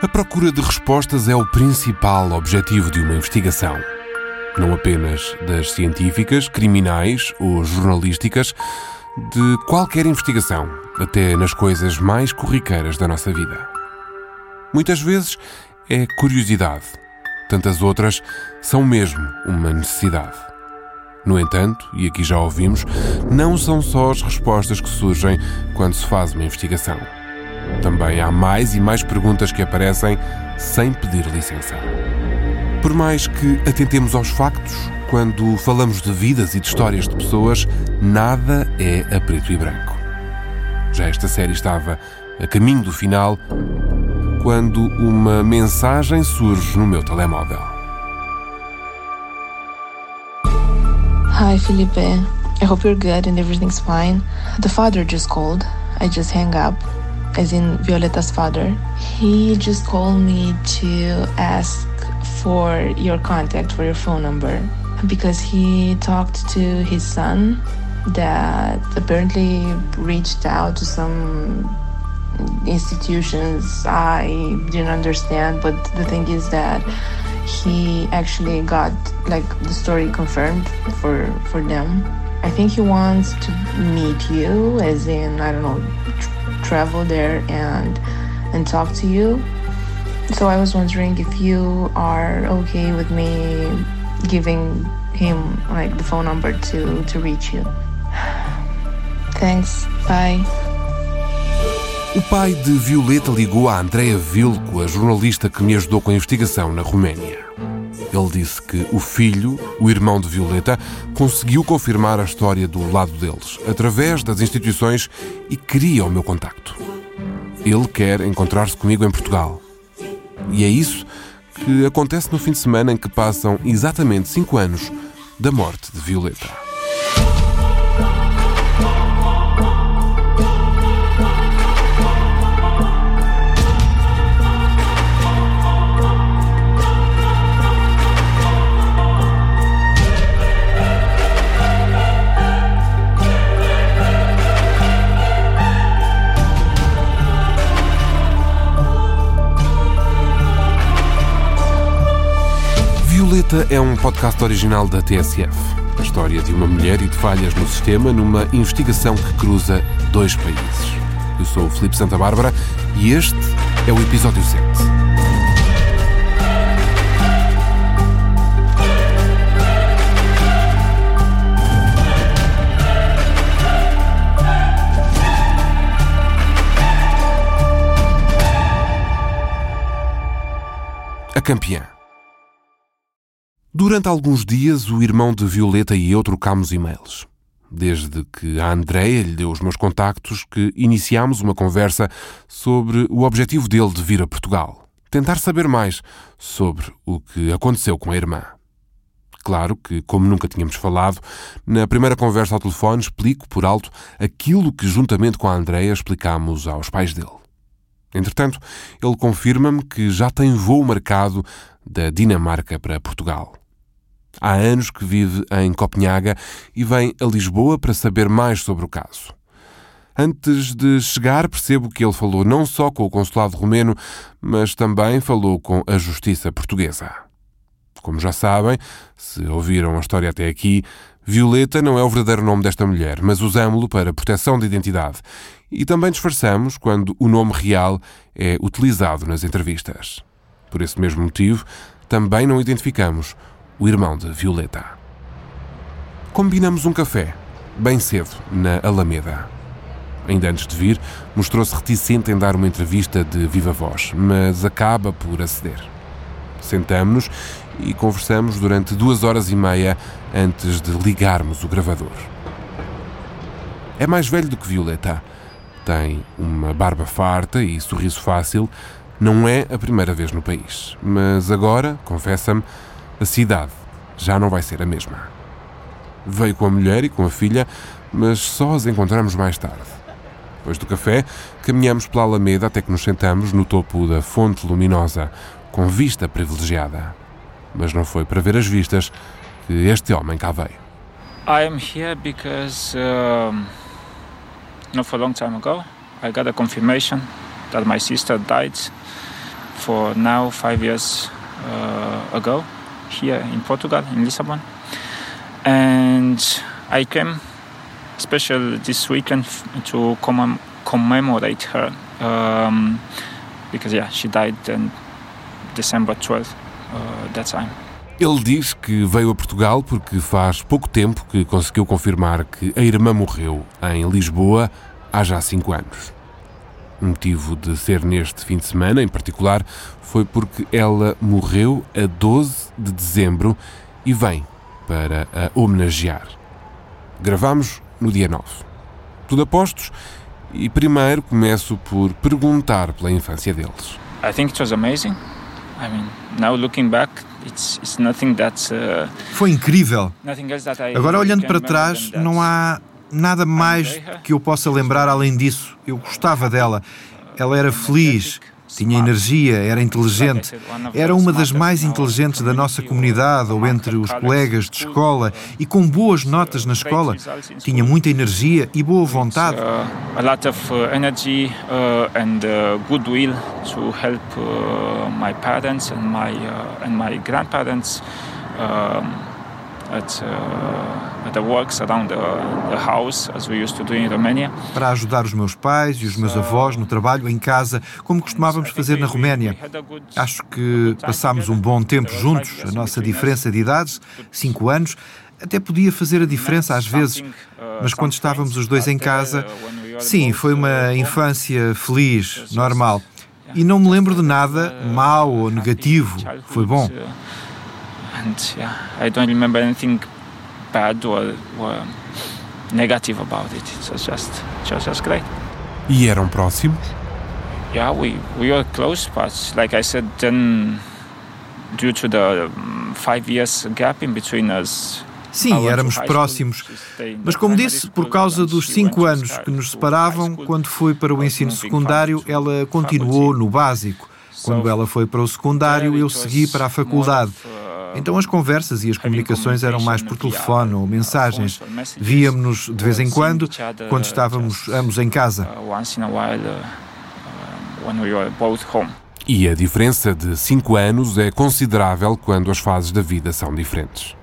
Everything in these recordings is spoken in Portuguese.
A procura de respostas é o principal objetivo de uma investigação. Não apenas das científicas, criminais ou jornalísticas, de qualquer investigação, até nas coisas mais corriqueiras da nossa vida. Muitas vezes é curiosidade, tantas outras são mesmo uma necessidade. No entanto, e aqui já ouvimos, não são só as respostas que surgem quando se faz uma investigação. Também há mais e mais perguntas que aparecem sem pedir licença. Por mais que atentemos aos factos, quando falamos de vidas e de histórias de pessoas, nada é a preto e branco. Já esta série estava a caminho do final quando uma mensagem surge no meu telemóvel. Hi, Felipe. I hope you're good and everything's fine. The father just called. I just hang up. As in Violeta's father, he just called me to ask for your contact, for your phone number, because he talked to his son that apparently reached out to some institutions I didn't understand, but the thing is that he actually got like the story confirmed for for them. I think he wants to meet you, as in I don't know, travel there and and talk to you. So I was wondering if you are okay with me giving him like the phone number to to reach you. Thanks. Bye. O pai de Violeta ligou a Andrea Vilco, a jornalista que me ajudou com a investigação na Roménia. Ele disse que o filho, o irmão de Violeta, conseguiu confirmar a história do lado deles, através das instituições e queria o meu contacto. Ele quer encontrar-se comigo em Portugal. E é isso que acontece no fim de semana em que passam exatamente cinco anos da morte de Violeta. Violeta é um podcast original da TSF. A história de uma mulher e de falhas no sistema numa investigação que cruza dois países. Eu sou o Felipe Santa Bárbara e este é o episódio 7. A campeã. Durante alguns dias, o irmão de Violeta e eu trocámos e-mails. Desde que a Andreia lhe deu os meus contactos, que iniciámos uma conversa sobre o objetivo dele de vir a Portugal. Tentar saber mais sobre o que aconteceu com a irmã. Claro que, como nunca tínhamos falado, na primeira conversa ao telefone explico por alto aquilo que, juntamente com a Andreia, explicámos aos pais dele. Entretanto, ele confirma-me que já tem voo marcado da Dinamarca para Portugal. Há anos que vive em Copenhaga e vem a Lisboa para saber mais sobre o caso. Antes de chegar, percebo que ele falou não só com o consulado romeno, mas também falou com a justiça portuguesa. Como já sabem, se ouviram a história até aqui, Violeta não é o verdadeiro nome desta mulher, mas usamos-lo para proteção de identidade. E também disfarçamos quando o nome real é utilizado nas entrevistas. Por esse mesmo motivo, também não identificamos o irmão de Violeta. Combinamos um café, bem cedo, na Alameda. Ainda antes de vir, mostrou-se reticente em dar uma entrevista de viva voz, mas acaba por aceder. Sentamos-nos e conversamos durante duas horas e meia antes de ligarmos o gravador. É mais velho do que Violeta. Tem uma barba farta e sorriso fácil. Não é a primeira vez no país, mas agora, confessa-me, a cidade já não vai ser a mesma. Veio com a mulher e com a filha, mas só as encontramos mais tarde. Depois do café, caminhamos pela Alameda até que nos sentamos no topo da fonte luminosa, com vista privilegiada. Mas não foi para ver as vistas que este homem cá veio. I am here because um, not for a long time ago I got a confirmation that my sister died for now five years uh, ago here in Portugal, in Lisbon. And I came special this weekend to commem- commemorate her um, because yeah, she died on December 12th uh, that time. Ele diz que veio a Portugal porque faz pouco tempo que conseguiu confirmar que a irmã morreu em Lisboa há já cinco anos. O motivo de ser neste fim de semana, em particular, foi porque ela morreu a 12 de dezembro e vem para a homenagear. Gravamos no dia 9. Tudo a postos e primeiro começo por perguntar pela infância deles. I think it was amazing. I mean, now looking back, it's, it's nothing that's uh, Foi incrível. Agora, olhando para trás, não há nada mais que eu possa lembrar além disso. Eu gostava dela. Ela era feliz, tinha energia, era inteligente. Era uma das mais inteligentes da nossa comunidade ou entre os colegas de escola e com boas notas na escola. Tinha muita energia e boa vontade. uh, a lot of uh, energy uh, and goodwill to help my parents and my and my grandparents at uh, at the works around the, the house as we used to do in Romania. Para ajudar os meus pais e os meus avós no trabalho, em casa, como costumávamos fazer na Roménia. Acho que passámos um bom tempo juntos. A nossa diferença de idades, cinco anos, até podia fazer a diferença às vezes. Mas quando estávamos os dois em casa, sim, foi uma infância feliz, normal. E não me lembro de nada mau ou negativo. Foi bom. And yeah, I don't remember anything bad or, or negative about it. It was just, it was just great. E eram próximos? Yeah, we, we were close, but like I said, then due to the five years gap in between us. Sim, éramos próximos. Mas, como disse, por causa dos cinco anos que nos separavam, quando foi para o ensino secundário, ela continuou no básico. Quando ela foi para o secundário, eu segui para a faculdade. Então as conversas e as comunicações eram mais por telefone ou mensagens. Víamos-nos de vez em quando, quando estávamos ambos em casa. Uh, uh. E a diferença de 5 anos é considerável quando as fases da vida são diferentes.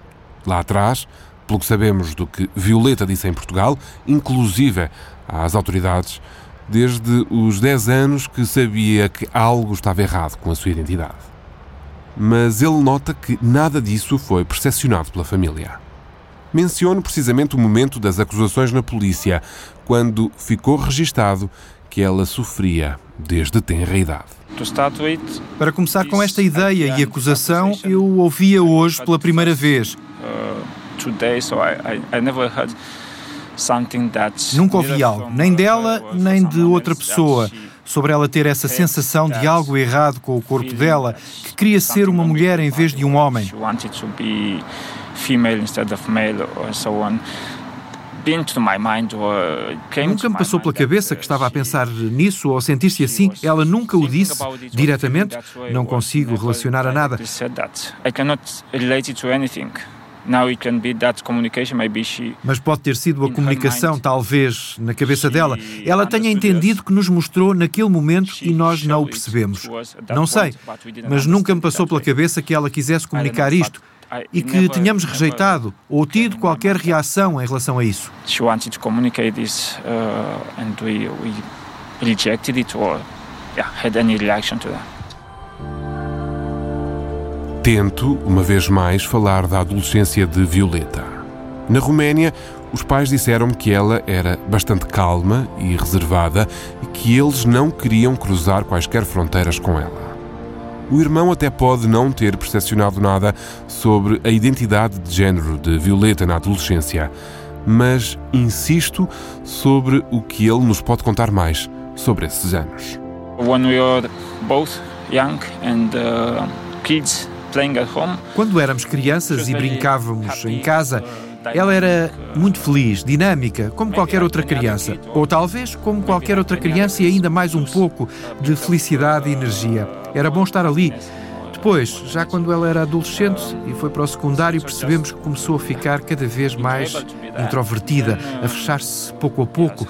Lá atrás, pelo que sabemos do que Violeta disse em Portugal, inclusive às autoridades, desde os 10 anos que sabia que algo estava errado com a sua identidade. Mas ele nota que nada disso foi percepcionado pela família. Menciono precisamente o momento das acusações na polícia, quando ficou registado que ela sofria desde tenra idade. Para começar com esta ideia e acusação, eu ouvia hoje pela primeira vez. uh, Nunca ouvi algo, nem dela, nem de outra pessoa, sobre ela ter essa sensação de algo errado com o corpo dela, que queria ser uma mulher em vez de um homem. Nunca me passou pela cabeça uh, que estava a pensar nisso ou sentir-se assim. Ela nunca o disse diretamente. Não consigo relacionar a nada. Mas pode ter sido a comunicação, talvez, na cabeça dela. Ela tenha entendido que nos mostrou naquele momento e nós não o percebemos. Não sei, mas nunca me passou pela cabeça que ela quisesse comunicar isto e que tenhamos rejeitado ou tido qualquer reação em relação a isso. She wanted to communicate this, uh, and we we rejected it or yeah had any reaction to that. Tento, uma vez mais, falar da adolescência de Violeta. Na Roménia, os pais disseram-me que ela era bastante calma e reservada e que eles não queriam cruzar quaisquer fronteiras com ela. O irmão até pode não ter percepcionado nada sobre a identidade de género de Violeta na adolescência, mas insisto sobre o que ele nos pode contar mais sobre esses anos. When we were both young and uh, kids Quando éramos crianças e brincávamos em casa, ela era muito feliz, dinâmica, como qualquer outra criança. Ou talvez como qualquer outra criança e ainda mais um pouco de felicidade e energia. Era bom estar ali. Depois, já quando ela era adolescente e foi para o secundário, percebemos que começou a ficar cada vez mais introvertida, a fechar-se pouco a pouco.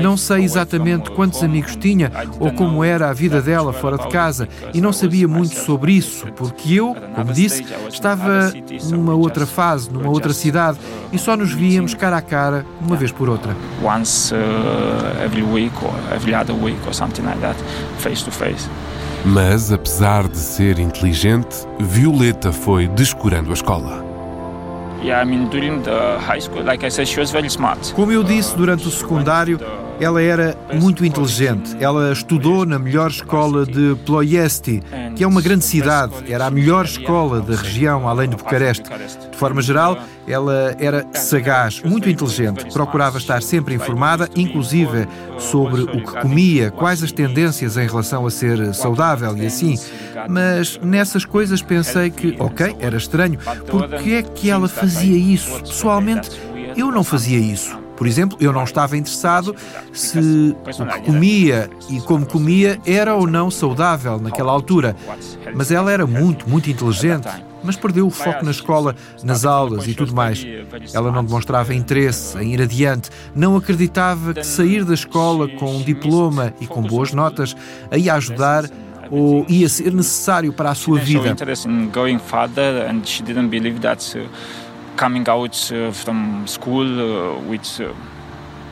Não sei exatamente quantos amigos tinha ou como era a vida dela fora de casa e não sabia muito sobre isso, porque eu, como disse, estava numa outra fase, numa outra cidade e só nos víamos cara a cara uma vez por outra. Once uh, every week or every other week or something like that, face to face. Mas, apesar de ser inteligente, Violeta foi descurando a escola. Como eu disse durante o secundário, ela era muito inteligente. Ela estudou na melhor escola de Ploiesti, que é uma grande cidade. Era a melhor escola da região, além de Bucareste. De forma geral, ela era sagaz, muito inteligente. Procurava estar sempre informada, inclusive sobre o que comia, quais as tendências em relação a ser saudável e assim. Mas nessas coisas pensei que, ok, era estranho. Por que é que ela fazia isso? Pessoalmente, eu não fazia isso. Por exemplo, eu não estava interessado se o que comia e como comia era ou não saudável naquela altura. Mas ela era muito, muito inteligente. Mas perdeu o foco na escola, nas aulas e tudo mais. Ela não demonstrava interesse em ir adiante, não acreditava que sair da escola com um diploma e com boas notas ia ajudar ou ia ser necessário para a sua vida coming out uh, from school uh, with uh,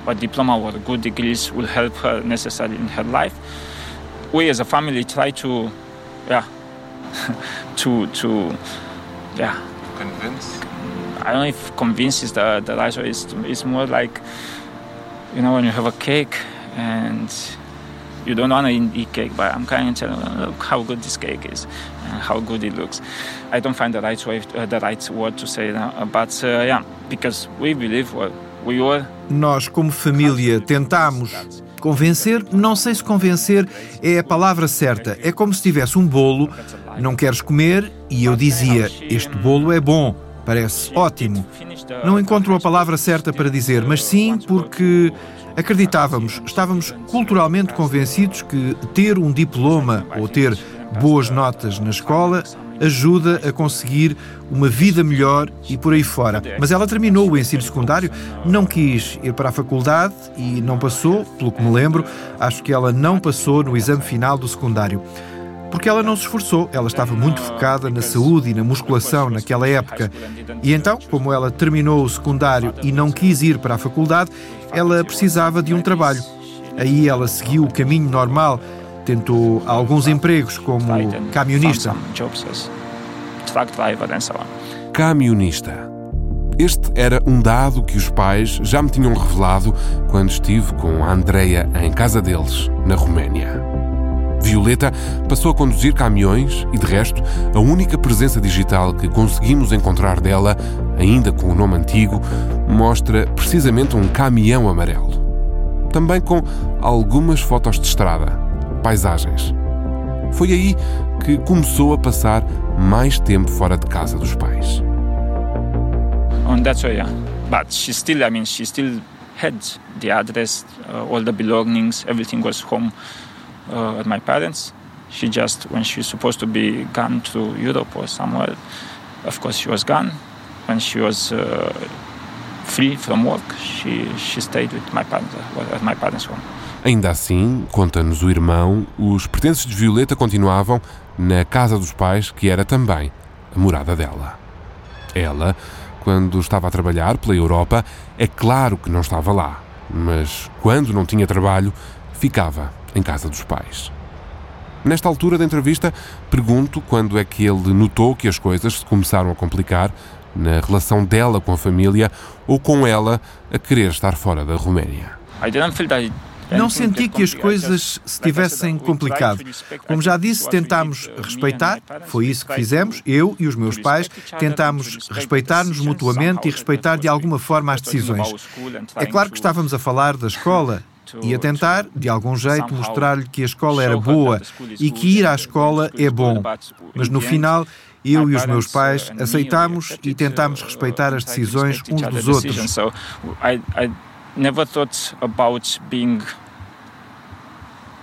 a diploma or good degrees will help her necessarily in her life. We as a family try to, yeah, to to, yeah. Convince. I don't know if convince is the the right word. It's, it's more like, you know, when you have a cake and you don't want to eat cake, but I'm kind of telling them, look how good this cake is, and how good it looks. I don't find the right way, uh, the right word to say that, but uh, yeah, because we believe what we were. Nós, como família, tentamos convencer. Não sei se convencer é a palavra certa. É como se tivesse um bolo, não queres comer, e eu dizia: Este bolo é bom, parece ótimo. Não encontro a palavra certa para dizer, mas sim porque Acreditávamos, estávamos culturalmente convencidos que ter um diploma ou ter boas notas na escola ajuda a conseguir uma vida melhor e por aí fora. Mas ela terminou o ensino secundário, não quis ir para a faculdade e não passou, pelo que me lembro, acho que ela não passou no exame final do secundário. Porque ela não se esforçou, ela estava muito focada na saúde e na musculação naquela época. E então, como ela terminou o secundário e não quis ir para a faculdade, ela precisava de um trabalho. Aí ela seguiu o caminho normal, tentou alguns empregos como camionista. Camionista. Este era um dado que os pais já me tinham revelado quando estive com a Andreia em casa deles, na Roménia. Violeta passou a conduzir caminhões e, de resto, a única presença digital que conseguimos encontrar dela, ainda com o nome antigo, mostra precisamente um caminhão amarelo. Também com algumas fotos de estrada, paisagens. Foi aí que começou a passar mais tempo fora de casa dos pais. On that way, yeah. But she still, I mean, she still had the address, uh, all the belongings, everything was home uh, at my parents. She just, when she was supposed to be gone to Europe or somewhere, of course she was gone. When she was uh, free from work, she, she stayed with my parents, uh, at my parents' home. Ainda assim, conta-nos o irmão, os pertences de Violeta continuavam na casa dos pais, que era também a morada dela. Ela, quando estava a trabalhar pela Europa, é claro que não estava lá, mas quando não tinha trabalho, ficava em casa dos pais. Nesta altura da entrevista, pergunto quando é que ele notou que as coisas se começaram a complicar na relação dela com a família ou com ela a querer estar fora da Roménia. Não senti que as coisas se tivessem complicado. Como já disse, tentámos respeitar, foi isso que fizemos, eu e os meus pais, tentámos respeitar-nos mutuamente e respeitar de alguma forma as decisões. É claro que estávamos a falar da escola e a tentar, de algum jeito, mostrar-lhe que a escola era boa e que ir à escola é bom. Mas no final, eu e os meus pais aceitámos e tentámos respeitar as decisões uns dos outros.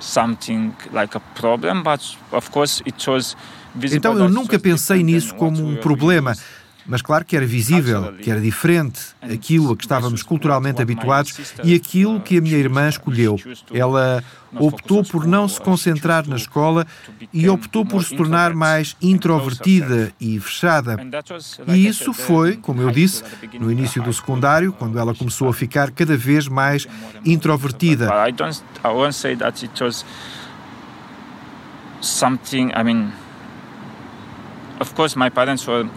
something like a problem, but of course it was então eu nunca pensei nisso como um problema, mas claro que era visível, que era diferente, aquilo a que estávamos culturalmente habituados e aquilo que a minha irmã escolheu. Ela optou por não se concentrar na escola e optou por se tornar mais introvertida e fechada. E isso foi, como eu disse, no início do secundário, quando ela começou a ficar cada vez mais introvertida. Something, I mean, of course, my parents were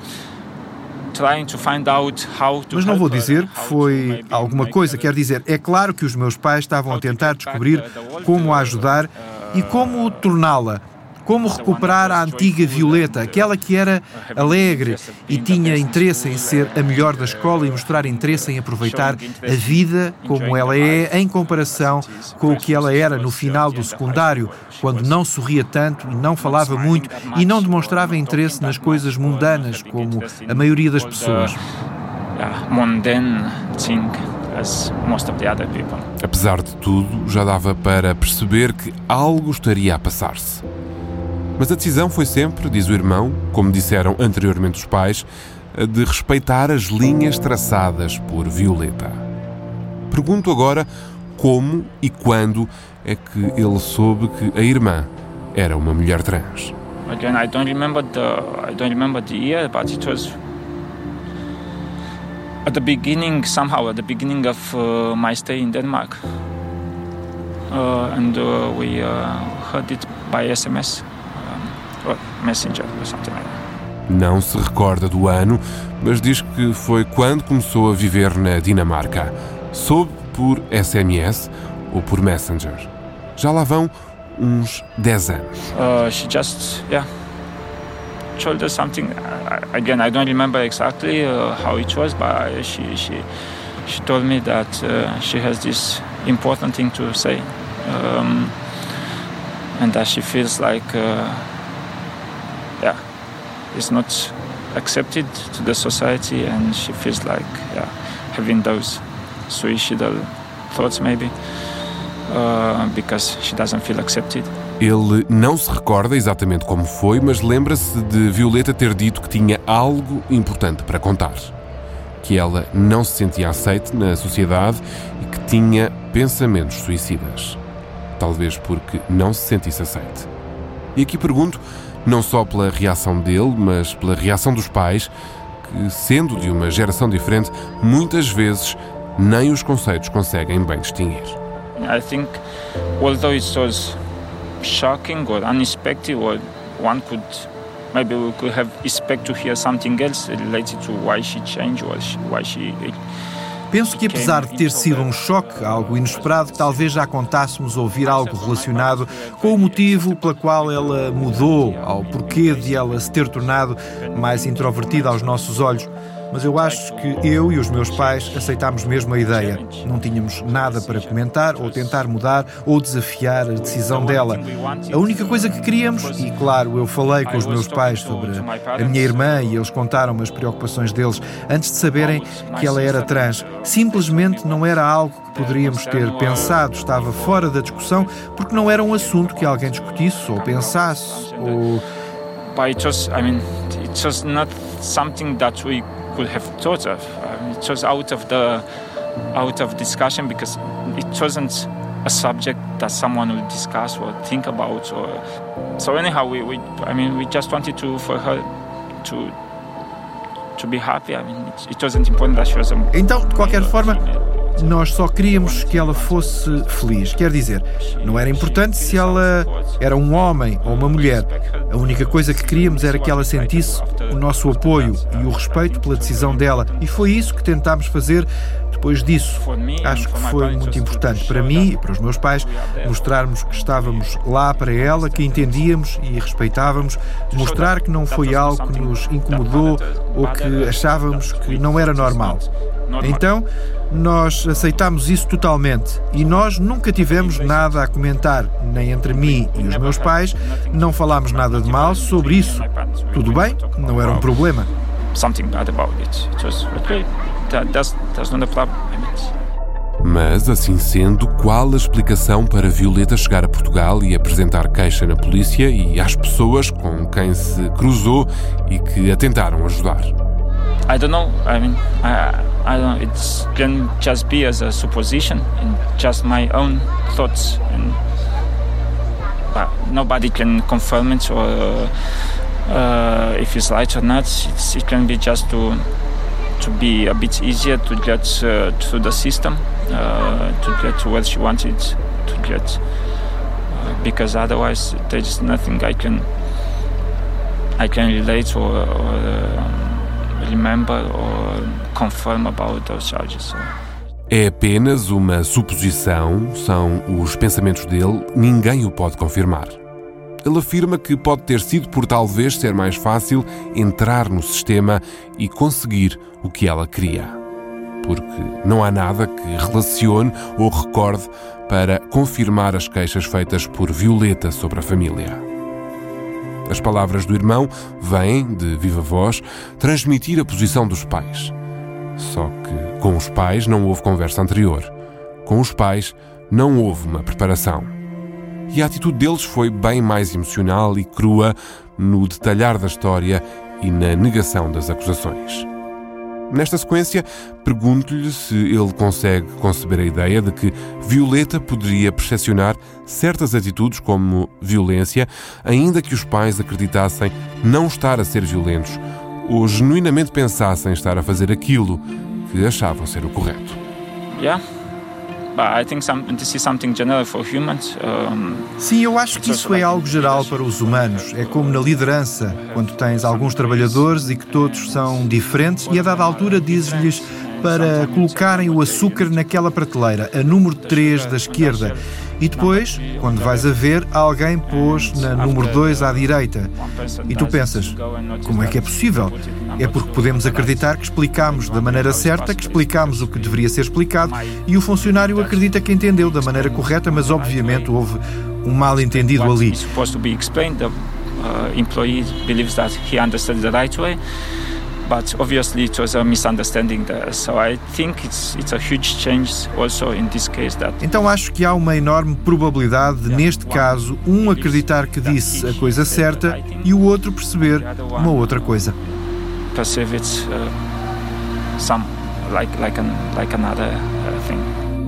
mas não vou dizer que foi alguma coisa, quer dizer, é claro que os meus pais estavam a tentar descobrir como a ajudar e como torná-la como recuperar a antiga Violeta, aquela que era alegre e tinha interesse em ser a melhor da escola e mostrar interesse em aproveitar a vida como ela é em comparação com o que ela era no final do secundário, quando não sorria tanto e não falava muito e não demonstrava interesse nas coisas mundanas como a maioria das pessoas. Apesar de tudo, já dava para perceber que algo estaria a passar-se. Mas a decisão foi sempre, diz o irmão, como disseram anteriormente os pais, de respeitar as linhas traçadas por Violeta. Pergunto agora como e quando é que ele soube que a irmã era uma mulher trans. Again, I don't remember the I don't remember the year, but it was at the beginning somehow at the beginning of uh, my stay in Denmark, uh, and uh, we uh, heard it by SMS. Messenger or something like that. Não se recorda do ano, mas diz que foi quando começou a viver na Dinamarca. Soube por SMS ou por Messenger. Já lá vão uns 10 anos. Uh, she just, yeah, told us something. Again, I don't remember exactly uh, how it was, but she she she told me that uh, she has this important thing to say, um, and that she feels like. Uh, is not accepted to the society, and she feels like yeah, having those suicidal thoughts maybe uh, because she doesn't feel accepted. Ele não se recorda exatamente como foi, mas lembra-se de Violeta ter dito que tinha algo importante para contar. Que ela não se sentia aceite na sociedade e que tinha pensamentos suicidas. Talvez porque não se sentisse aceite. E aqui pergunto não só pela reação dele, mas pela reação dos pais, que, sendo de uma geração diferente, muitas vezes nem os conceitos conseguem bem distinguir. I think, although it was shocking or unexpected, or one could maybe we could have expect to hear something else related to why she changed or why she Penso que, apesar de ter sido um choque, algo inesperado, talvez já contássemos ouvir algo relacionado com o motivo pela qual ela mudou, ao porquê de ela se ter tornado mais introvertida aos nossos olhos mas eu acho que eu e os meus pais aceitámos mesmo a ideia. Não tínhamos nada para comentar ou tentar mudar ou desafiar a decisão dela. A única coisa que queríamos, e claro, eu falei com os meus pais sobre a minha irmã e eles contaram-me as preocupações deles antes de saberem que ela era trans. Simplesmente não era algo que poderíamos ter pensado, estava fora da discussão porque não era um assunto que alguém discutisse ou pensasse ou. It was, I mean, it was not something that we could have thought of. Um, it was out of the out of discussion because it wasn't a subject that someone would discuss or think about. Or so anyhow, we, we I mean, we just wanted to for her to to be happy. I mean, it, it wasn't important that she was a então, de qualquer forma. Nós só queríamos que ela fosse feliz. Quer dizer, não era importante se ela era um homem ou uma mulher. A única coisa que queríamos era que ela sentisse o nosso apoio e o respeito pela decisão dela. E foi isso que tentámos fazer depois disso. Acho que foi muito importante para mim e para os meus pais mostrarmos que estávamos lá para ela, que entendíamos e respeitávamos, mostrar que não foi algo que nos incomodou ou que achávamos que não era normal. Então, nós aceitámos isso totalmente e nós nunca tivemos nada a comentar, nem entre mim e os meus pais, não falámos nada de mal sobre isso. Tudo bem, não era um problema. Mas, assim sendo, qual a explicação para Violeta chegar a Portugal e apresentar queixa na polícia e às pessoas com quem se cruzou e que a tentaram ajudar? I don't know. I mean, I, I don't. It can just be as a supposition and just my own thoughts, and but nobody can confirm it or uh, if it's right or not. It's, it can be just to to be a bit easier to get uh, through the system, uh, to get to where she wanted to get, uh, because otherwise there nothing I can I can relate or. or remember or confirm about those charges. É apenas uma suposição, são os pensamentos dele, ninguém o pode confirmar. Ele afirma que pode ter sido por talvez ser mais fácil entrar no sistema e conseguir o que ela queria. Porque não há nada que relacione ou recorde para confirmar as queixas feitas por Violeta sobre a família. As palavras do irmão vêm, de viva voz, transmitir a posição dos pais. Só que com os pais não houve conversa anterior. Com os pais não houve uma preparação. E a atitude deles foi bem mais emocional e crua no detalhar da história e na negação das acusações. Nesta sequência, pergunto-lhe se ele consegue conceber a ideia de que Violeta poderia percepcionar certas atitudes como violência, ainda que os pais acreditassem não estar a ser violentos ou genuinamente pensassem estar a fazer aquilo que achavam ser o correto. Yeah. Sim, eu acho que isso é algo geral para os humanos. É como na liderança, quando tens alguns trabalhadores e que todos são diferentes, e a dada altura dizes-lhes para colocarem o açúcar naquela prateleira, a número 3 da esquerda. E depois, quando vais a ver, alguém pôs na número 2 à direita. E tu pensas, como é que é possível? É porque podemos acreditar que explicamos da maneira certa, que explicamos o que deveria ser explicado e o funcionário acredita que entendeu da maneira correta, mas obviamente houve um mal entendido ali. But obviously it was a misunderstanding there. So I think it's it's a huge change also in this case that. Então acho que há uma enorme probabilidade de, neste caso um acreditar que disse a coisa certa e o outro perceber uma outra coisa. Perceive it uh, some like like an, like another uh, thing.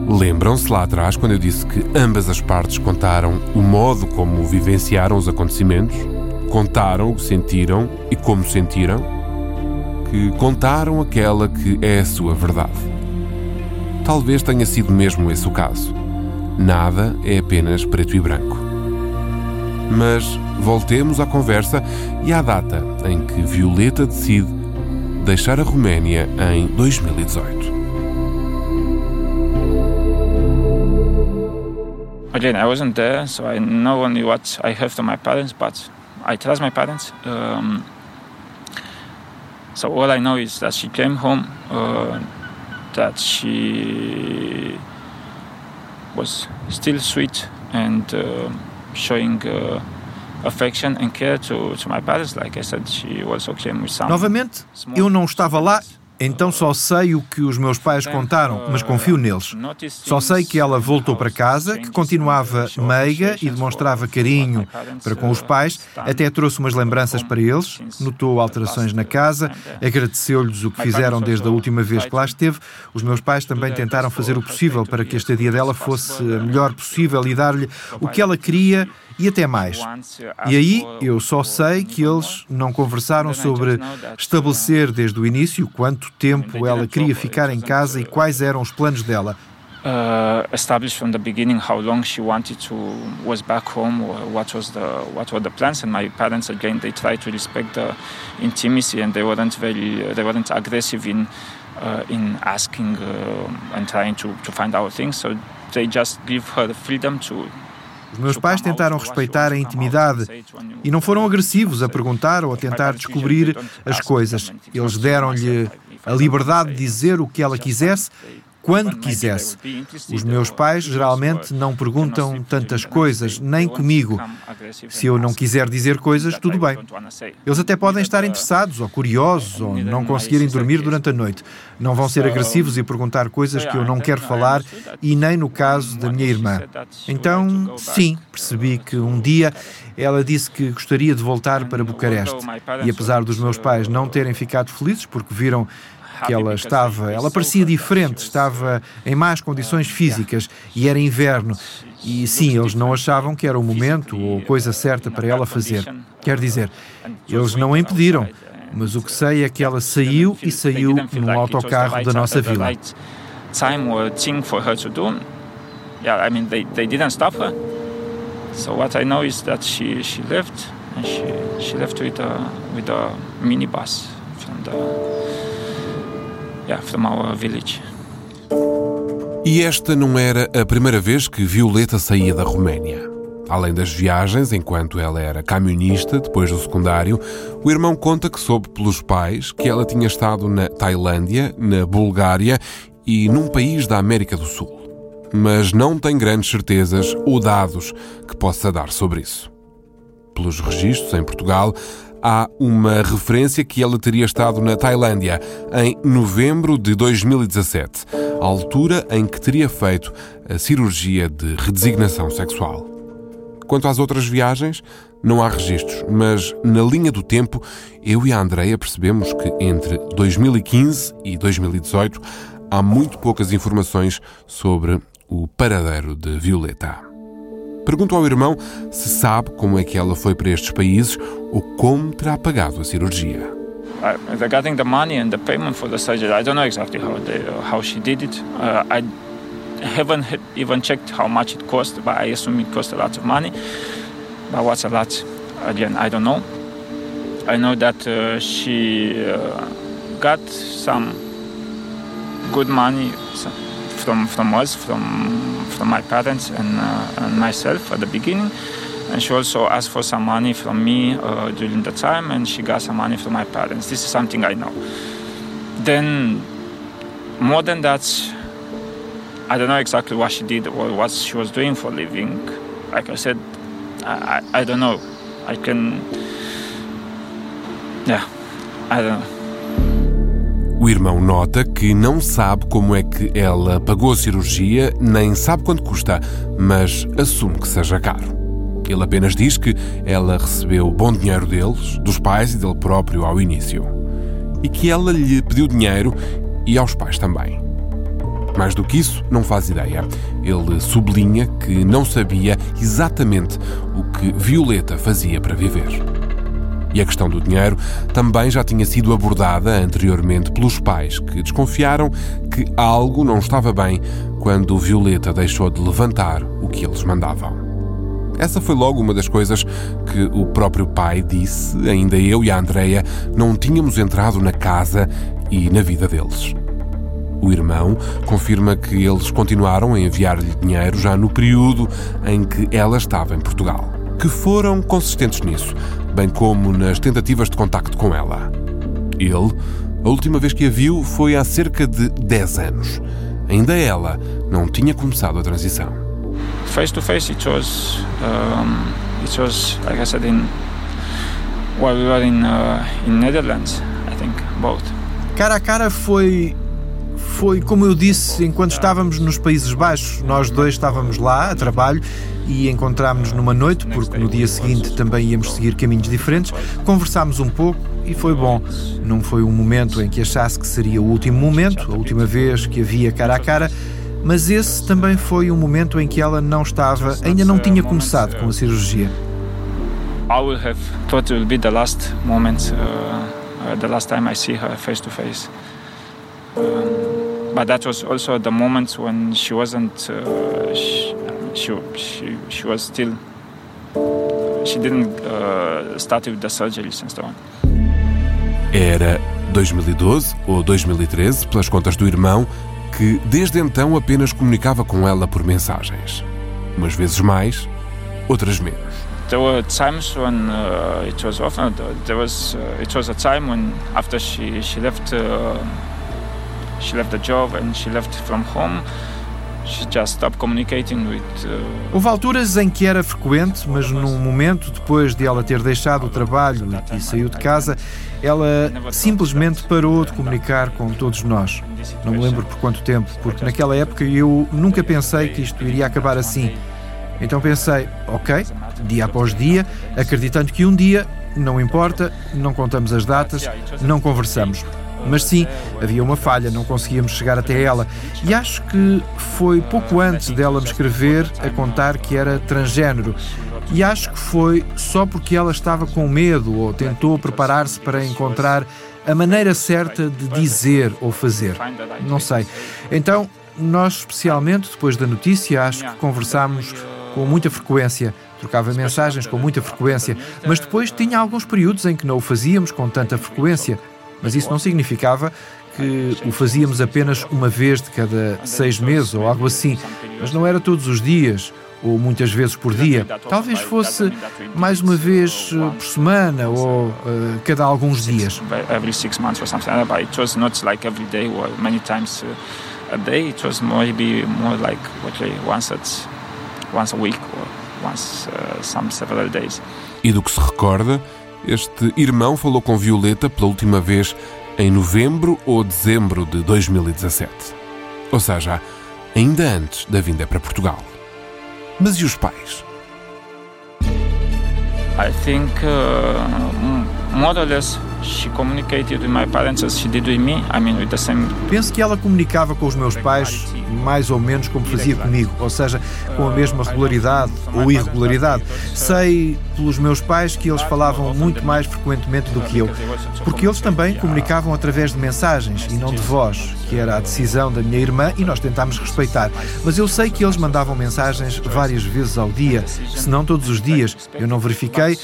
Lembram-se lá atrás quando eu disse que ambas as partes contaram o modo como vivenciaram os acontecimentos? Contaram o que sentiram e como sentiram? Que contaram aquela que é a sua verdade. Talvez tenha sido mesmo esse o caso. Nada é apenas preto e branco. Mas voltemos à conversa e à data em que Violeta decide deixar a Roménia em 2018. Again, I wasn't there, so I know only what I heard from my parents, but I trust my parents. Um, So all I know is that she came home, uh, that she was still sweet and uh, showing uh, affection and care to, to my parents. Like I said, she also came with some. Novamente, eu não estava lá Então só sei o que os meus pais contaram, mas confio neles. Só sei que ela voltou para casa, que continuava meiga e demonstrava carinho para com os pais, até trouxe umas lembranças para eles, notou alterações na casa, agradeceu-lhes o que fizeram desde a última vez que lá esteve. Os meus pais também tentaram fazer o possível para que a estadia dela fosse a melhor possível e dar-lhe o que ela queria e até mais. E aí eu só sei que eles não conversaram sobre estabelecer desde o início quanto tempo ela queria ficar em casa e quais eram os planos dela. Uh, established from the beginning how long she wanted to was back home what was the what were the plans and my parents again they tried to respect the intimacy and they weren't very they weren't aggressive in uh, in asking uh, and trying to, to find out things so they just give her the freedom to os meus pais tentaram respeitar a intimidade e não foram agressivos a perguntar ou a tentar descobrir as coisas. Eles deram-lhe a liberdade de dizer o que ela quisesse quando quisesse. Os meus pais geralmente não perguntam tantas coisas, nem comigo. Se eu não quiser dizer coisas, tudo bem. Eles até podem estar interessados ou curiosos ou não conseguirem dormir durante a noite. Não vão ser agressivos e perguntar coisas que eu não quero falar e nem no caso da minha irmã. Então, sim, percebi que um dia ela disse que gostaria de voltar para Bucareste. E apesar dos meus pais não terem ficado felizes porque viram que ela estava, ela parecia diferente, estava em más condições físicas e era inverno. E sim, eles não achavam que era o momento ou coisa certa para ela fazer. Quer dizer, eles não a impediram, mas o que sei é que ela saiu e saiu num autocarro da nossa vila. Yeah, I mean, they, they didn't stop her. So what I know is that she, she left, and she, she left with a, with a minibus from the yeah, from our village. E esta não era a primeira vez que Violeta saía da Roménia. Além das viagens, enquanto ela era camionista, depois do secundário, o irmão conta que soube pelos pais que ela tinha estado na Tailândia, na Bulgária e num país da América do Sul. Mas não tem grandes certezas ou dados que possa dar sobre isso. Pelos registros em Portugal, há uma referência que ela teria estado na Tailândia em novembro de 2017, altura em que teria feito a cirurgia de redesignação sexual. Quanto às outras viagens, não há registros, mas na linha do tempo, eu e a Andreia percebemos que entre 2015 e 2018 há muito poucas informações sobre o paradeiro de Violeta. Pergunto ao irmão se sabe como é que ela foi para estes países ou como terá pagado a cirurgia. regarding the money and the payment for the surgery, I don't know exactly how they, uh, how she did it. Uh, I haven't even checked how much it cost, but I assume it cost a lot of money. But what's a lot? Again, I don't know. I know that uh, she uh, got some good money from from us, from from my parents and, uh, and myself at the beginning. And she also asked for some money from me uh, during the time, and she got some money from my parents. This is something I know. Then, more than that, I don't know exactly what she did or what she was doing for living. Like I said, I, I, I don't know. I can. Yeah, I don't know. O irmão nota que não sabe como é que ela pagou a cirurgia, nem sabe quanto custa, mas assume que seja caro. Ele apenas diz que ela recebeu bom dinheiro deles, dos pais e dele próprio ao início. E que ela lhe pediu dinheiro e aos pais também. Mais do que isso, não faz ideia. Ele sublinha que não sabia exatamente o que Violeta fazia para viver. E a questão do dinheiro também já tinha sido abordada anteriormente pelos pais, que desconfiaram que algo não estava bem quando Violeta deixou de levantar o que eles mandavam. Essa foi logo uma das coisas que o próprio pai disse, ainda eu e a Andreia não tínhamos entrado na casa e na vida deles. O irmão confirma que eles continuaram a enviar-lhe dinheiro já no período em que ela estava em Portugal, que foram consistentes nisso, bem como nas tentativas de contacto com ela. Ele, a última vez que a viu foi há cerca de 10 anos. Ainda ela não tinha começado a transição. Face to face, it was, um, it was like I said, in while we were in uh, in Netherlands, I think both. Cara a cara foi foi como eu disse enquanto estávamos nos Países Baixos. Nós dois estávamos lá a trabalho e encontrámos-nos numa noite, porque no dia seguinte também íamos seguir caminhos diferentes. Conversámos um pouco e foi bom. Não foi um momento em que achasse que seria o último momento, a última vez que havia cara a cara, mas esse também foi um momento em que ela não estava, ainda não tinha começado com a cirurgia. I will have thought it will be the last moment, uh, uh, the last time I see her face to face. Um, but that was also the moment when she wasn't, uh, she, she, she, was still, she didn't uh, start with the surgeries and so on. Era 2012 ou 2013, pelas contas do irmão, que desde então apenas comunicava com ela por mensagens. Umas vezes mais, outras menos. There were times when uh, it was often there was uh, it was a time when after she she left uh, she left the job and she left from home. Uh, Houve alturas em que era frequente, mas num momento depois de ela ter deixado o trabalho e saiu de casa, ela simplesmente parou de comunicar com todos nós. Não me lembro por quanto tempo, porque naquela época eu nunca pensei que isto iria acabar assim. Então pensei, ok, dia após dia, acreditando que um dia, não importa, não contamos as datas, não conversamos. Mas sim, havia uma falha, não conseguíamos chegar até ela. E acho que foi pouco antes dela me escrever a contar que era transgênero. E acho que foi só porque ela estava com medo ou tentou preparar-se para encontrar a maneira certa de dizer ou fazer. Não sei. Então, nós, especialmente depois da notícia, acho que conversámos com muita frequência. Trocava mensagens com muita frequência, mas depois tinha alguns períodos em que não o fazíamos com tanta frequência. Mas isso não significava que o fazíamos apenas uma vez de cada seis meses ou algo assim. Mas não era todos os dias ou muitas vezes por dia. Talvez fosse mais uma vez eh, por semana ou uh, cada alguns dias. Every six months or something like that. It was not like every day or many times a day. It was maybe more like okay, once at once a week or once uh, some several days. E do que se recorda, este irmão falou com Violeta pela última vez em novembro ou dezembro de 2017. Ou seja, ainda antes da vinda para Portugal. Mas e os pais? I think uh, more or less she communicated with my parents as she did with me. I mean, with the same. Penso que ela comunicava com os meus pais mais ou menos como fazia comigo, ou seja, com a mesma regularidade ou irregularidade. Sei pelos meus pais que eles falavam muito mais frequentemente do que eu, porque eles também comunicavam através de mensagens e não de voz, que era a decisão da minha irmã e nós tentámos respeitar. Mas eu sei que eles mandavam mensagens várias vezes ao dia, se não todos os dias. Eu não verifiquei,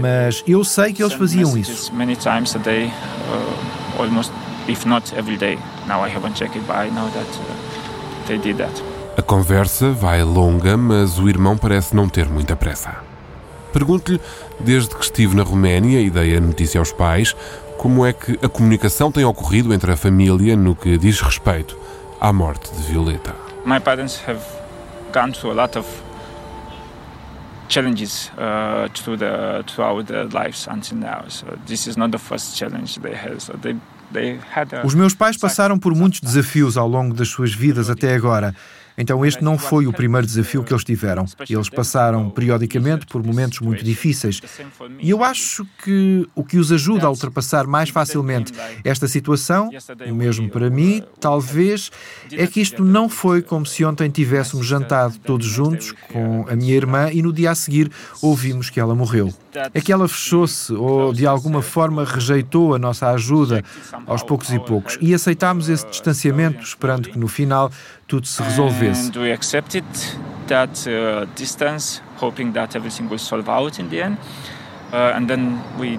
mas eu sei que eles faziam isso times a day, uh, almost, if not every day. Now I haven't checked it, but I know that uh, they did that. A conversa vai longa, mas o irmão parece não ter muita pressa. Pergunto-lhe, desde que estive na Roménia e dei a notícia aos pais, como é que a comunicação tem ocorrido entre a família no que diz respeito à morte de Violeta. My parents have gone through a lot of challenges uh, through the, throughout their lives until now. So this is not the first challenge they had. So they Os meus pais passaram por muitos desafios ao longo das suas vidas até agora. Então, este não foi o primeiro desafio que eles tiveram. Eles passaram periodicamente por momentos muito difíceis. E eu acho que o que os ajuda a ultrapassar mais facilmente esta situação, o mesmo para mim, talvez, é que isto não foi como se ontem tivéssemos jantado todos juntos com a minha irmã e no dia a seguir ouvimos que ela morreu. É que ela fechou-se ou de alguma forma rejeitou a nossa ajuda aos poucos e poucos e aceitámos esse distanciamento esperando que no final tudo se resolvesse. And we accepted that uh, distance, hoping that everything will solve out in the end. Uh, and then we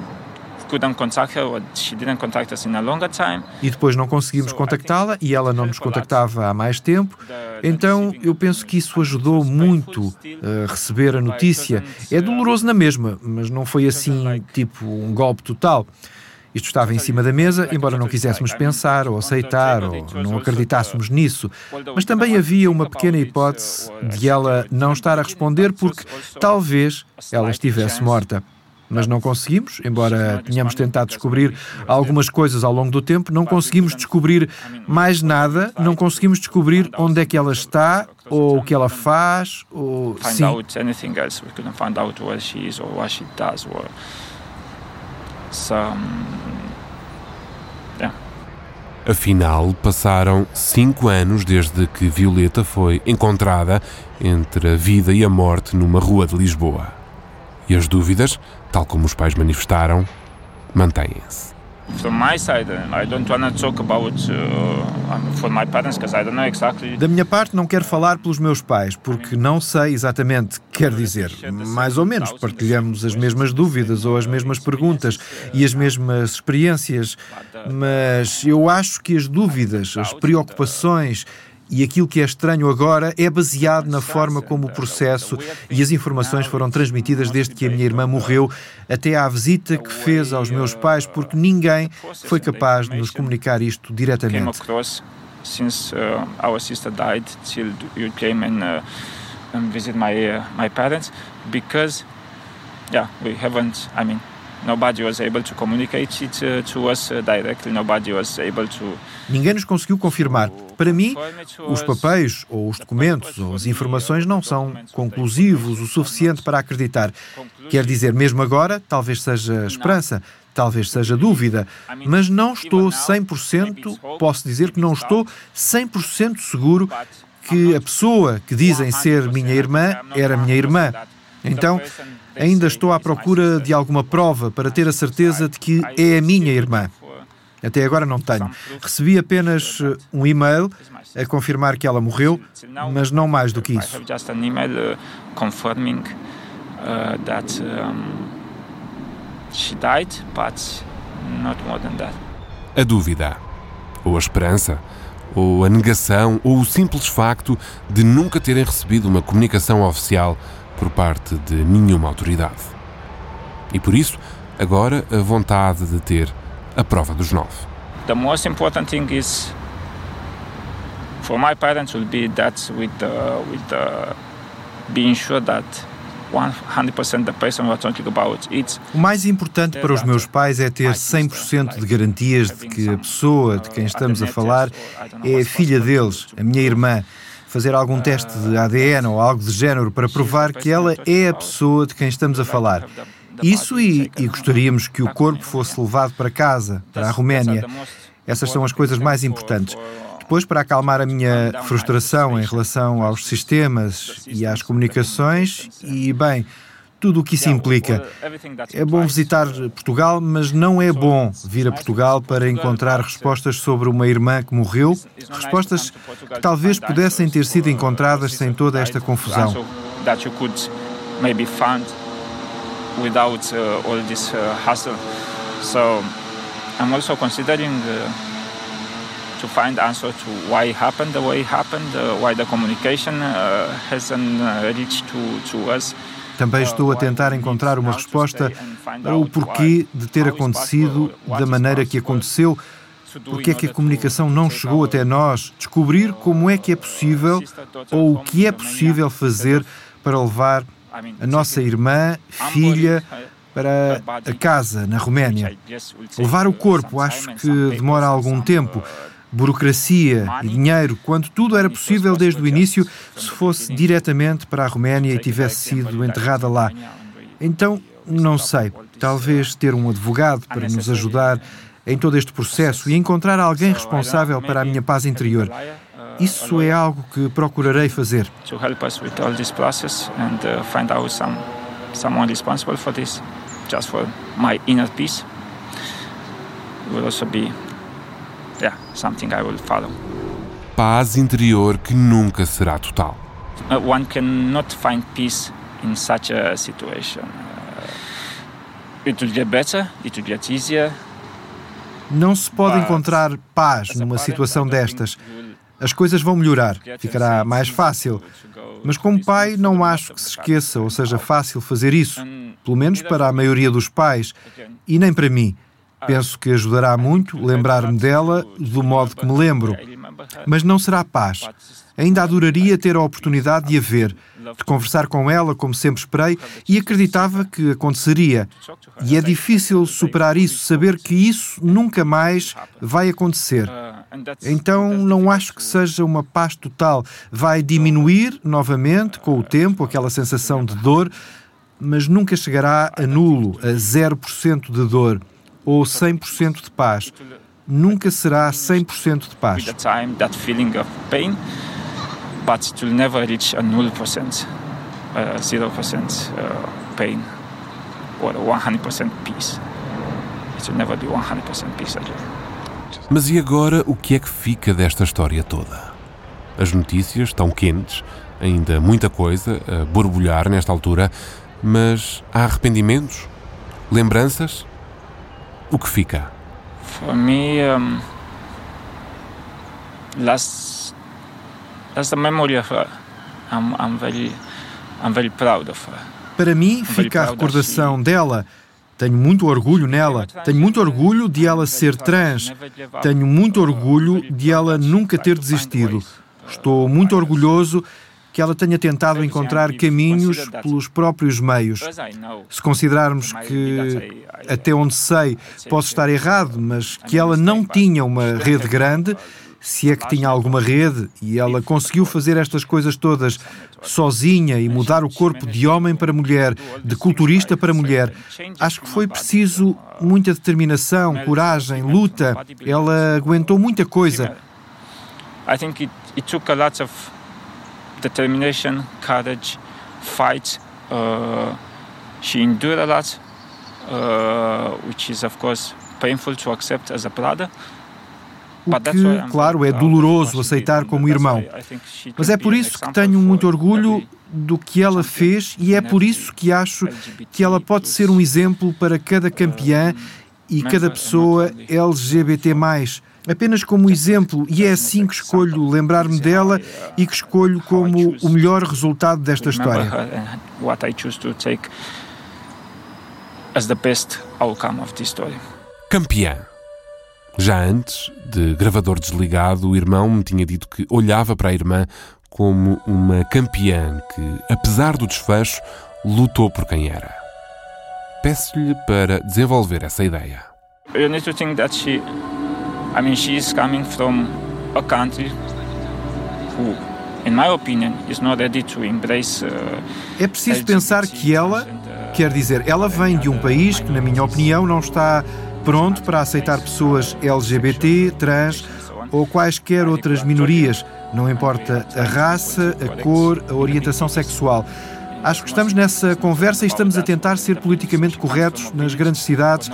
couldn't contact her, or she didn't contact us in a longer time. E depois não conseguimos contactá-la e ela não nos contactava há mais tempo. Então eu penso que isso ajudou muito a receber a notícia. É doloroso na mesma, mas não foi assim tipo um golpe total. Isto estava em cima da mesa, embora não quiséssemos pensar ou aceitar ou não acreditássemos nisso. Mas também havia uma pequena hipótese de ela não estar a responder porque talvez ela estivesse morta. Mas não conseguimos, embora tenhamos tentado descobrir algumas coisas ao longo do tempo, não conseguimos descobrir mais nada, não conseguimos descobrir onde é que ela está ou o que ela faz, ou sim. Afinal, passaram cinco anos desde que Violeta foi encontrada entre a vida e a morte numa rua de Lisboa. E as dúvidas, tal como os pais manifestaram, mantêm-se. Da minha parte, não quero falar pelos meus pais, porque não sei exatamente quer dizer. Mais ou menos partilhamos as mesmas dúvidas ou as mesmas perguntas e as mesmas experiências, mas eu acho que as dúvidas, as preocupações E aquilo que é estranho agora é baseado na forma como o processo e as informações foram transmitidas desde que a minha irmã morreu até à visita que fez aos meus pais, porque ninguém foi capaz de nos comunicar isto diretamente. Uh, uh, visit my uh, my parents, because yeah, we haven't. I mean, Nobody was able to communicate it uh, to us uh, directly. Nobody was able to. Ninguém nos conseguiu confirmar. Para mim, os papéis ou os documentos ou as informações não são conclusivos o suficiente para acreditar. Quer dizer, mesmo agora, talvez seja esperança, talvez seja dúvida, mas não estou 100%, posso dizer que não estou 100% seguro que a pessoa que dizem ser minha irmã era minha irmã. Então, ainda estou à procura de alguma prova para ter a certeza de que é a minha irmã. Até agora não tenho. Recebi apenas uh, um e-mail a confirmar que ela morreu, mas não mais do que isso. A dúvida, ou a esperança, ou a negação, ou o simples facto de nunca terem recebido uma comunicação oficial por parte de nenhuma autoridade. E por isso, agora a vontade de ter a prova dos nove. The most important thing is for my parents will be that with the, with the being sure that o mais importante para os meus pais é ter 100% de garantias de que a pessoa de quem estamos a falar é a filha deles, a minha irmã fazer algum teste de ADN ou algo de género para provar que ela é a pessoa de quem estamos a falar. Isso e, e gostaríamos que o corpo fosse levado para casa, para a Roménia. Essas são as coisas mais importantes. Depois, para acalmar a minha frustração em relação aos sistemas e às comunicações, e bem, tudo o que isso implica. É bom visitar Portugal, mas não é bom vir a Portugal para encontrar respostas sobre uma irmã que morreu, respostas que talvez pudessem ter sido encontradas sem toda esta confusão. without uh, all this uh, hassle. So I'm also considering uh, to find answer to why it happened the way it happened, uh, why the communication uh, hasn't uh, reached to, to us. Também estou a tentar encontrar uma resposta ao porquê de ter acontecido da maneira que aconteceu, porque é que a comunicação não chegou até nós, descobrir como é que é possível ou o que é possível fazer para levar a nossa irmã, filha, para a casa na Roménia. Levar o corpo, acho que demora algum tempo burocracia e dinheiro, quando tudo era possível desde o início se fosse diretamente para a Roménia e tivesse sido enterrada lá. Então, não sei, talvez ter um advogado para nos ajudar em todo este processo e encontrar alguém responsável para a minha paz interior. Isso é algo que procurarei fazer. Uh, find out some someone responsible for this, just for my inner peace, will also be yeah, something I will follow. Paz interior que nunca será total. Uh, one cannot find peace in such a situation. Uh, it will get better, it will get easier. Não se pode encontrar paz numa situação destas. As coisas vão melhorar, ficará mais fácil. Mas como pai, não acho que se esqueça ou seja fácil fazer isso, pelo menos para a maioria dos pais, e nem para mim. Penso que ajudará muito lembrar-me dela do modo que me lembro. Mas não será paz. Ainda adoraria ter a oportunidade de a ver, de conversar com ela como sempre esperei e acreditava que aconteceria. E é difícil superar isso, saber que isso nunca mais vai acontecer. Então não acho que seja uma paz total. Vai diminuir novamente com o tempo aquela sensação de dor, mas nunca chegará a nulo, a 0% de dor ou 100% de paz. Nunca será 100% de paz. But it will never reach a 0%, uh, 0% uh, pain or 100% peace. It will never be 100% peace again. Mas e agora o que é que fica desta história toda? As notícias estão quentes, ainda muita coisa a borbulhar nesta altura, mas há arrependimentos? Lembranças? O que fica? For me, um, last That's the memory of her. I'm, I'm very, I'm very proud of her. Para mim, fica a recordação dela. Tenho muito orgulho nela. Tenho muito orgulho de ela ser trans. Tenho muito orgulho de ela nunca ter desistido. Estou muito orgulhoso que ela tenha tentado encontrar caminhos pelos próprios meios. Se considerarmos que, até onde sei, posso estar errado, mas que ela não tinha uma rede grande, se é que tinha alguma rede, e ela conseguiu fazer estas coisas todas sozinha e mudar o corpo de homem para mulher, de culturista para mulher, acho que foi preciso muita determinação, coragem, luta. Ela aguentou muita coisa. I think it, it took a lot of determination, courage, fight. Uh, she endured a lot, uh, which is of course painful to accept as a brother. O que, claro, é doloroso aceitar como irmão. Mas é por isso que tenho muito orgulho do que ela fez e é por isso que acho que ela pode ser um exemplo para cada campeã e cada pessoa LGBT. Apenas como exemplo, e é assim que escolho lembrar-me dela e que escolho como o melhor resultado desta história. Campeã. Já antes, de gravador desligado, o irmão me tinha dito que olhava para a irmã como uma campeã que, apesar do desfecho, lutou por quem era. Peço-lhe para desenvolver essa ideia. You need to think that she, I mean, she is coming from a country who, in my opinion, is not ready to embrace. Uh, é preciso pensar que ela, uh, quer dizer, ela vem de um país que, na minha opinião, não está pronto para aceitar pessoas LGBT, trans ou quaisquer outras minorias, não importa a raça, a cor, a orientação sexual. Acho que estamos nessa conversa e estamos a tentar ser politicamente corretos nas grandes cidades,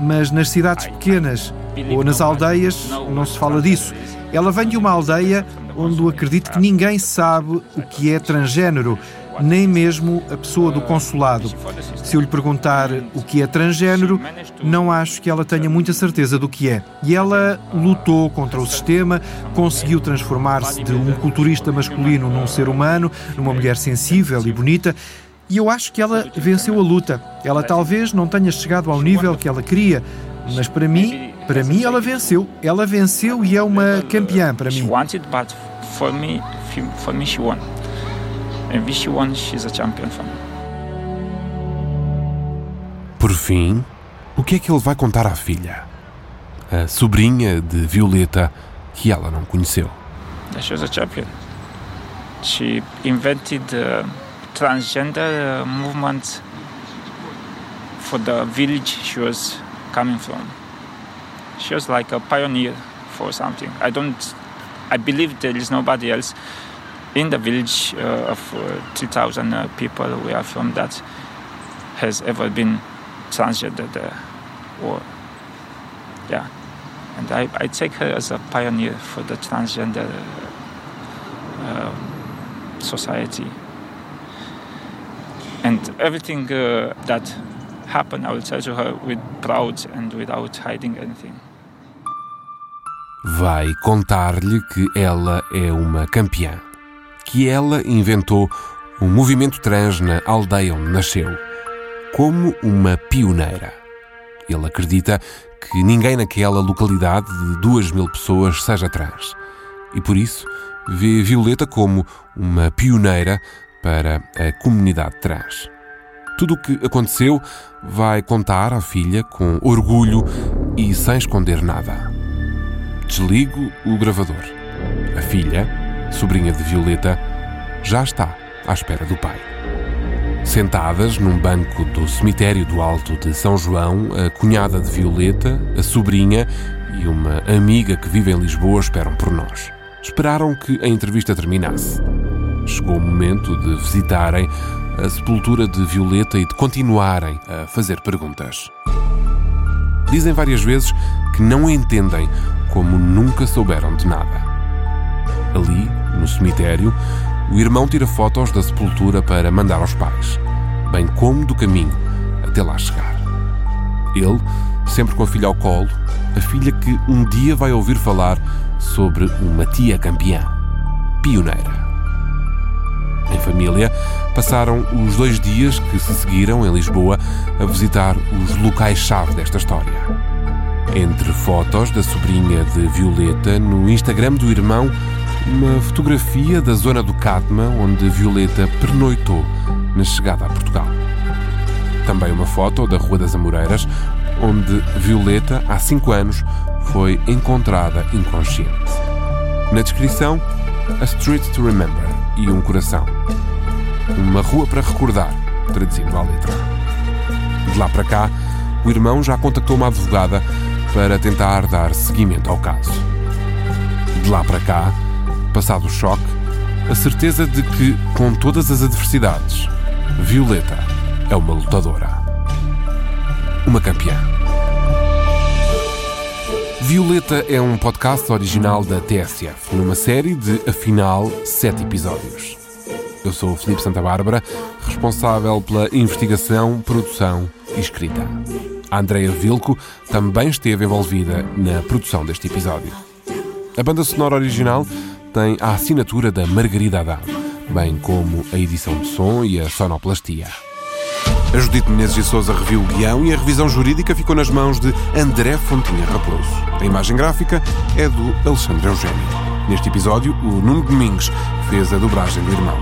mas nas cidades pequenas ou nas aldeias não se fala disso. Ela vem de uma aldeia onde acredito que ninguém sabe o que é transgênero nem mesmo a pessoa do consulado. Se eu lhe perguntar o que é transgênero, não acho que ela tenha muita certeza do que é. E ela lutou contra o sistema, conseguiu transformar-se de um culturista masculino num ser humano, numa mulher sensível e bonita. E eu acho que ela venceu a luta. Ela talvez não tenha chegado ao nível que ela queria, mas para mim, para mim ela venceu. Ela venceu e é uma campeã para mim. Won. She won, she's a champion for me. Por fim, o que é que ele vai contar à filha? A sobrinha de Violeta, que ela não conheceu. She was a champion. She invented the transgender uh, movement for the village she was coming from. She was like a pioneer for something. I don't, I believe there is nobody else in the village uh, of uh, 2,000 uh, people we are from that has ever been transgendered or yeah. And I, I take her as a pioneer for the transgender uh, society. And everything uh, that happened I will tell to her with proud and without hiding anything. Vai contar-lhe que ela é uma campeã que ela inventou um movimento trans na aldeia onde nasceu, como uma pioneira. Ele acredita que ninguém naquela localidade de duas mil pessoas seja trans e por isso vê Violeta como uma pioneira para a comunidade trans. Tudo o que aconteceu vai contar à filha com orgulho e sem esconder nada. Desligo o gravador. A filha sobrinha de Violeta, já está à espera do pai. Sentadas num banco do cemitério do Alto de São João, a cunhada de Violeta, a sobrinha e uma amiga que vive em Lisboa esperam por nós. Esperaram que a entrevista terminasse. Chegou o momento de visitarem a sepultura de Violeta e de continuarem a fazer perguntas. Dizem várias vezes que não entendem como nunca souberam de nada. Ali, no cemitério, o irmão tira fotos da sepultura para mandar aos pais, bem como do caminho até lá chegar. Ele, sempre com a filha ao colo, a filha que um dia vai ouvir falar sobre uma tia campeã, pioneira. Em família, passaram os dois dias que se seguiram em Lisboa a visitar os locais-chave desta história. Entre fotos da sobrinha de Violeta, no Instagram do irmão, uma fotografia da zona do Cadma, onde Violeta pernoitou na chegada a Portugal. Também uma foto da Rua das Amoreiras, onde Violeta, há cinco anos, foi encontrada inconsciente. Na descrição, A Street to Remember e um coração. Uma rua para recordar, traduzindo à letra. De lá para cá, o irmão já contactou uma advogada para tentar dar seguimento ao caso. De lá para cá, passado o choque, a certeza de que, com todas as adversidades, Violeta é uma lutadora. Uma campeã. Violeta é um podcast original da TSF, numa série de, afinal, sete episódios. Eu sou o Felipe Santa Bárbara, responsável pela investigação, produção e escrita. A Andrea Vilco também esteve envolvida na produção deste episódio. A banda sonora original tem a assinatura da Margarida Haddad, bem como a edição de som e a sonoplastia. A Judite Menezes e Souza reviu o guião e a revisão jurídica ficou nas mãos de André Fontinha Raposo. A imagem gráfica é do Alexandre Eugênio. Neste episódio, o Nuno Domingues fez a dobragem do irmão.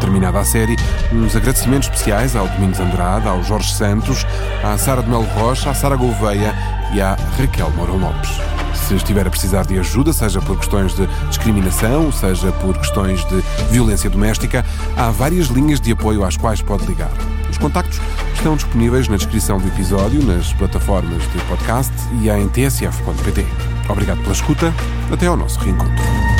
Terminada a série, uns agradecimentos especiais ao Domingos Andrade, ao Jorge Santos, à Sara de Melo Rocha, à Sara Gouveia e à Raquel Mourão Lopes. Se estiver a precisar de ajuda, seja por questões de discriminação, seja por questões de violência doméstica, há várias linhas de apoio às quais pode ligar. Os contactos estão disponíveis na descrição do episódio, nas plataformas de podcast e em tsf.pt. Obrigado pela escuta. Até ao nosso reencontro.